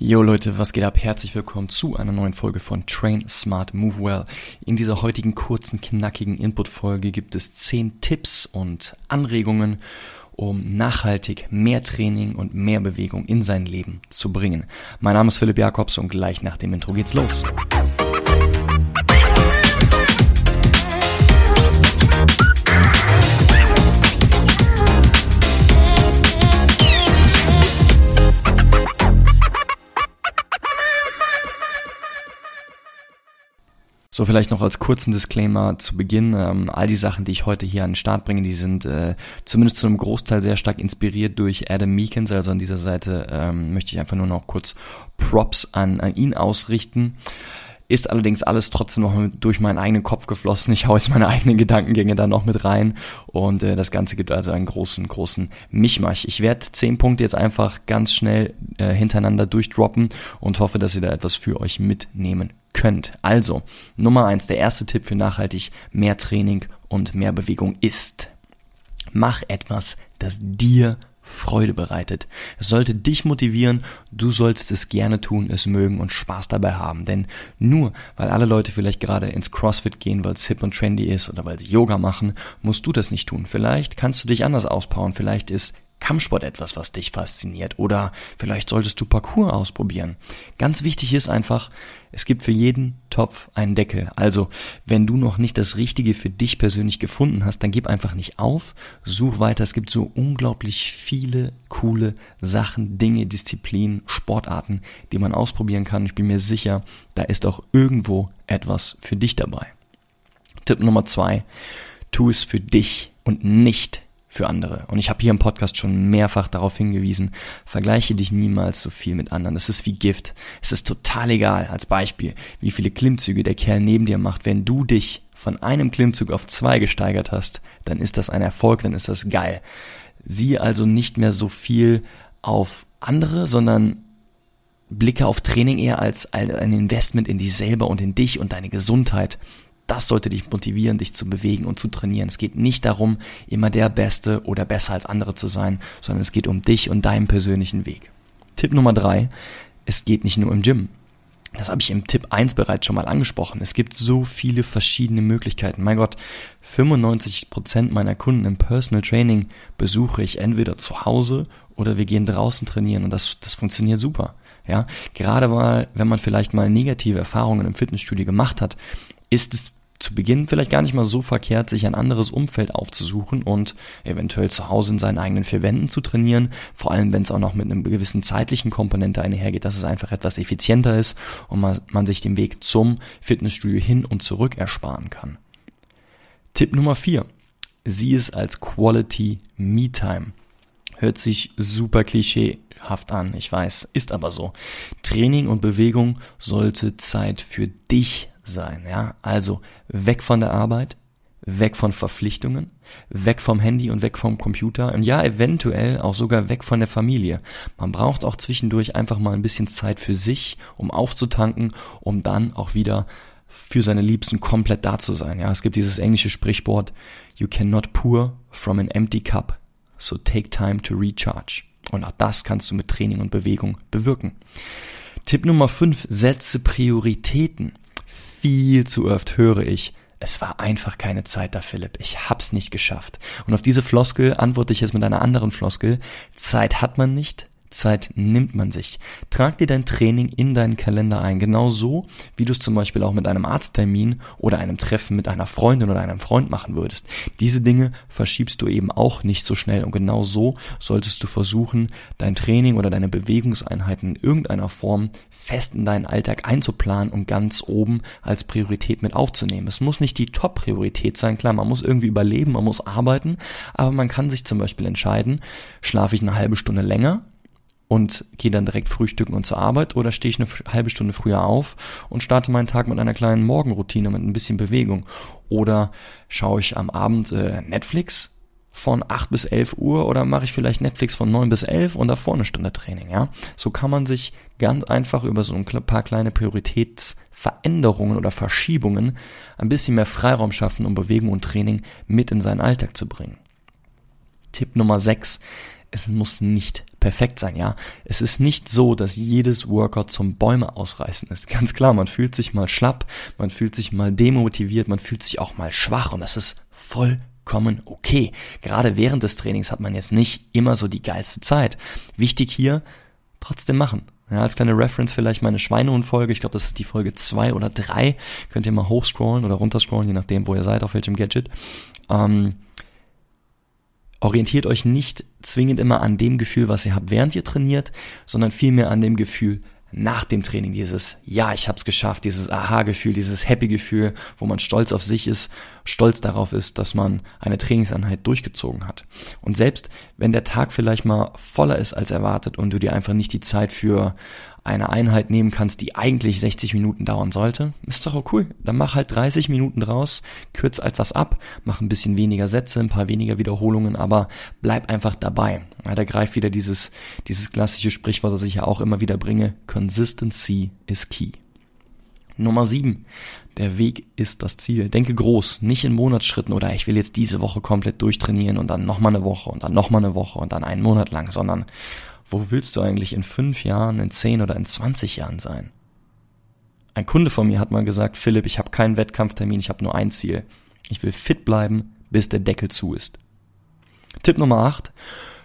Yo Leute, was geht ab? Herzlich willkommen zu einer neuen Folge von Train Smart Move Well. In dieser heutigen kurzen, knackigen Input-Folge gibt es 10 Tipps und Anregungen, um nachhaltig mehr Training und mehr Bewegung in sein Leben zu bringen. Mein Name ist Philipp Jakobs und gleich nach dem Intro geht's los. So, vielleicht noch als kurzen Disclaimer zu Beginn. Ähm, all die Sachen, die ich heute hier an den Start bringe, die sind äh, zumindest zu einem Großteil sehr stark inspiriert durch Adam Meekins. Also an dieser Seite ähm, möchte ich einfach nur noch kurz Props an, an ihn ausrichten. Ist allerdings alles trotzdem noch durch meinen eigenen Kopf geflossen. Ich hau jetzt meine eigenen Gedankengänge da noch mit rein und äh, das Ganze gibt also einen großen, großen Mischmasch. Ich werde zehn Punkte jetzt einfach ganz schnell äh, hintereinander durchdroppen und hoffe, dass ihr da etwas für euch mitnehmen könnt. Also, Nummer eins, der erste Tipp für nachhaltig mehr Training und mehr Bewegung ist, mach etwas, das dir Freude bereitet. Es sollte dich motivieren, du solltest es gerne tun, es mögen und Spaß dabei haben. Denn nur weil alle Leute vielleicht gerade ins CrossFit gehen, weil es hip und trendy ist oder weil sie Yoga machen, musst du das nicht tun. Vielleicht kannst du dich anders ausbauen, vielleicht ist Kampfsport etwas, was dich fasziniert oder vielleicht solltest du Parkour ausprobieren. Ganz wichtig ist einfach, es gibt für jeden Topf einen Deckel. Also, wenn du noch nicht das Richtige für dich persönlich gefunden hast, dann gib einfach nicht auf, such weiter. Es gibt so unglaublich viele coole Sachen, Dinge, Disziplinen, Sportarten, die man ausprobieren kann. Ich bin mir sicher, da ist auch irgendwo etwas für dich dabei. Tipp Nummer zwei, tu es für dich und nicht für andere. Und ich habe hier im Podcast schon mehrfach darauf hingewiesen, vergleiche dich niemals so viel mit anderen. Das ist wie Gift. Es ist total egal, als Beispiel, wie viele Klimmzüge der Kerl neben dir macht. Wenn du dich von einem Klimmzug auf zwei gesteigert hast, dann ist das ein Erfolg, dann ist das geil. Sieh also nicht mehr so viel auf andere, sondern blicke auf Training eher als ein Investment in dich selber und in dich und deine Gesundheit. Das sollte dich motivieren, dich zu bewegen und zu trainieren. Es geht nicht darum, immer der Beste oder besser als andere zu sein, sondern es geht um dich und deinen persönlichen Weg. Tipp Nummer drei, es geht nicht nur im Gym. Das habe ich im Tipp 1 bereits schon mal angesprochen. Es gibt so viele verschiedene Möglichkeiten. Mein Gott, 95% meiner Kunden im Personal Training besuche ich entweder zu Hause oder wir gehen draußen trainieren und das, das funktioniert super. Ja, gerade mal, wenn man vielleicht mal negative Erfahrungen im Fitnessstudio gemacht hat, ist es zu Beginn vielleicht gar nicht mal so verkehrt, sich ein anderes Umfeld aufzusuchen und eventuell zu Hause in seinen eigenen vier Wänden zu trainieren, vor allem wenn es auch noch mit einem gewissen zeitlichen Komponente einhergeht, dass es einfach etwas effizienter ist und man, man sich den Weg zum Fitnessstudio hin und zurück ersparen kann. Tipp Nummer vier: Sieh es als Quality Me Time. Hört sich super klischeehaft an, ich weiß, ist aber so. Training und Bewegung sollte Zeit für dich sein, ja. Also weg von der Arbeit, weg von Verpflichtungen, weg vom Handy und weg vom Computer und ja, eventuell auch sogar weg von der Familie. Man braucht auch zwischendurch einfach mal ein bisschen Zeit für sich, um aufzutanken, um dann auch wieder für seine Liebsten komplett da zu sein. Ja, es gibt dieses englische Sprichwort, you cannot pour from an empty cup, so take time to recharge. Und auch das kannst du mit Training und Bewegung bewirken. Tipp Nummer 5, setze Prioritäten viel zu oft höre ich, es war einfach keine Zeit da, Philipp. Ich hab's nicht geschafft. Und auf diese Floskel antworte ich jetzt mit einer anderen Floskel. Zeit hat man nicht, Zeit nimmt man sich. Trag dir dein Training in deinen Kalender ein, genau so, wie du es zum Beispiel auch mit einem Arzttermin oder einem Treffen mit einer Freundin oder einem Freund machen würdest. Diese Dinge verschiebst du eben auch nicht so schnell und genau so solltest du versuchen, dein Training oder deine Bewegungseinheiten in irgendeiner Form fest in deinen Alltag einzuplanen und ganz oben als Priorität mit aufzunehmen. Es muss nicht die Top-Priorität sein, klar, man muss irgendwie überleben, man muss arbeiten, aber man kann sich zum Beispiel entscheiden, schlafe ich eine halbe Stunde länger, und gehe dann direkt frühstücken und zur Arbeit oder stehe ich eine halbe Stunde früher auf und starte meinen Tag mit einer kleinen Morgenroutine, mit ein bisschen Bewegung. Oder schaue ich am Abend äh, Netflix von 8 bis 11 Uhr oder mache ich vielleicht Netflix von 9 bis 11 und davor eine Stunde Training, ja? So kann man sich ganz einfach über so ein paar kleine Prioritätsveränderungen oder Verschiebungen ein bisschen mehr Freiraum schaffen, um Bewegung und Training mit in seinen Alltag zu bringen. Tipp Nummer 6. Es muss nicht perfekt sein, ja. Es ist nicht so, dass jedes Workout zum Bäume ausreißen ist. Ganz klar, man fühlt sich mal schlapp, man fühlt sich mal demotiviert, man fühlt sich auch mal schwach und das ist vollkommen okay. Gerade während des Trainings hat man jetzt nicht immer so die geilste Zeit. Wichtig hier, trotzdem machen. Ja, als kleine Reference vielleicht meine Schweinehund-Folge, ich glaube, das ist die Folge zwei oder drei. Könnt ihr mal hochscrollen oder runterscrollen, je nachdem, wo ihr seid, auf welchem Gadget. Ähm, orientiert euch nicht zwingend immer an dem Gefühl, was ihr habt, während ihr trainiert, sondern vielmehr an dem Gefühl nach dem Training. Dieses Ja, ich hab's geschafft, dieses Aha-Gefühl, dieses Happy-Gefühl, wo man stolz auf sich ist, stolz darauf ist, dass man eine Trainingseinheit durchgezogen hat. Und selbst wenn der Tag vielleicht mal voller ist als erwartet und du dir einfach nicht die Zeit für eine Einheit nehmen kannst, die eigentlich 60 Minuten dauern sollte, ist doch auch cool. Dann mach halt 30 Minuten draus, kürz etwas ab, mach ein bisschen weniger Sätze, ein paar weniger Wiederholungen, aber bleib einfach dabei. Ja, da greift wieder dieses, dieses klassische Sprichwort, das ich ja auch immer wieder bringe. Consistency is key. Nummer 7. Der Weg ist das Ziel. Denke groß, nicht in Monatsschritten oder ich will jetzt diese Woche komplett durchtrainieren und dann nochmal eine Woche und dann nochmal eine Woche und dann einen Monat lang, sondern wo willst du eigentlich in fünf Jahren, in zehn oder in 20 Jahren sein? Ein Kunde von mir hat mal gesagt, Philipp, ich habe keinen Wettkampftermin, ich habe nur ein Ziel. Ich will fit bleiben, bis der Deckel zu ist. Tipp Nummer 8.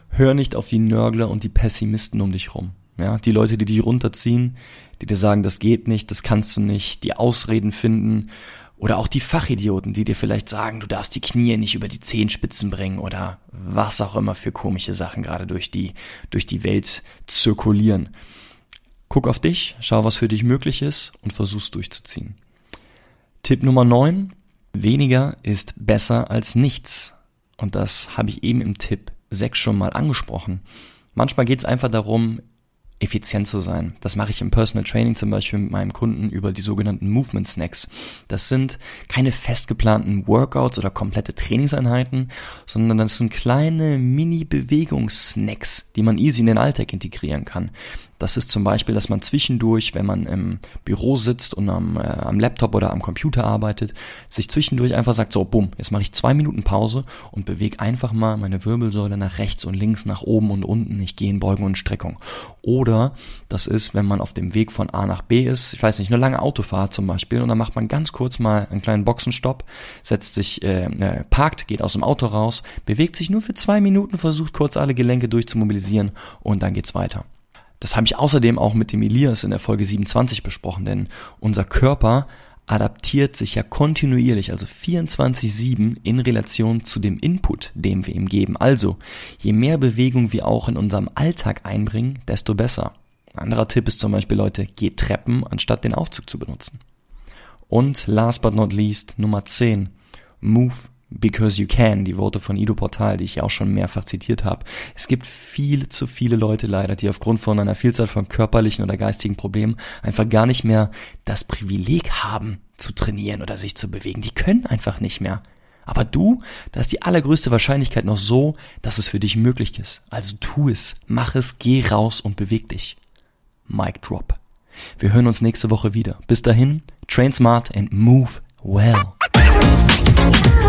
Hör nicht auf die Nörgler und die Pessimisten um dich rum. Ja, die Leute, die dich runterziehen, die dir sagen, das geht nicht, das kannst du nicht, die Ausreden finden oder auch die Fachidioten, die dir vielleicht sagen, du darfst die Knie nicht über die Zehenspitzen bringen oder was auch immer für komische Sachen gerade durch die, durch die Welt zirkulieren. Guck auf dich, schau, was für dich möglich ist und versuch's durchzuziehen. Tipp Nummer 9. Weniger ist besser als nichts. Und das habe ich eben im Tipp 6 schon mal angesprochen. Manchmal geht es einfach darum, effizient zu sein. Das mache ich im Personal Training zum Beispiel mit meinem Kunden über die sogenannten Movement Snacks. Das sind keine festgeplanten Workouts oder komplette Trainingseinheiten, sondern das sind kleine Mini-Bewegungssnacks, die man easy in den Alltag integrieren kann. Das ist zum Beispiel, dass man zwischendurch, wenn man im Büro sitzt und am, äh, am Laptop oder am Computer arbeitet, sich zwischendurch einfach sagt, so, bumm, jetzt mache ich zwei Minuten Pause und bewege einfach mal meine Wirbelsäule nach rechts und links, nach oben und unten. Ich gehe in Beugung und Streckung. Oder das ist, wenn man auf dem Weg von A nach B ist, ich weiß nicht, eine lange Autofahrt zum Beispiel, und dann macht man ganz kurz mal einen kleinen Boxenstopp, setzt sich, äh, äh, parkt, geht aus dem Auto raus, bewegt sich nur für zwei Minuten, versucht kurz alle Gelenke durchzumobilisieren und dann geht's weiter. Das habe ich außerdem auch mit dem Elias in der Folge 27 besprochen, denn unser Körper adaptiert sich ja kontinuierlich, also 24-7 in Relation zu dem Input, den wir ihm geben. Also, je mehr Bewegung wir auch in unserem Alltag einbringen, desto besser. Ein anderer Tipp ist zum Beispiel, Leute, geht Treppen, anstatt den Aufzug zu benutzen. Und last but not least, Nummer 10, move Because You Can, die Worte von Ido Portal, die ich ja auch schon mehrfach zitiert habe. Es gibt viel zu viele Leute leider, die aufgrund von einer Vielzahl von körperlichen oder geistigen Problemen einfach gar nicht mehr das Privileg haben, zu trainieren oder sich zu bewegen. Die können einfach nicht mehr. Aber du, da ist die allergrößte Wahrscheinlichkeit noch so, dass es für dich möglich ist. Also tu es, mach es, geh raus und beweg dich. Mic drop. Wir hören uns nächste Woche wieder. Bis dahin, train smart and move well. Oh,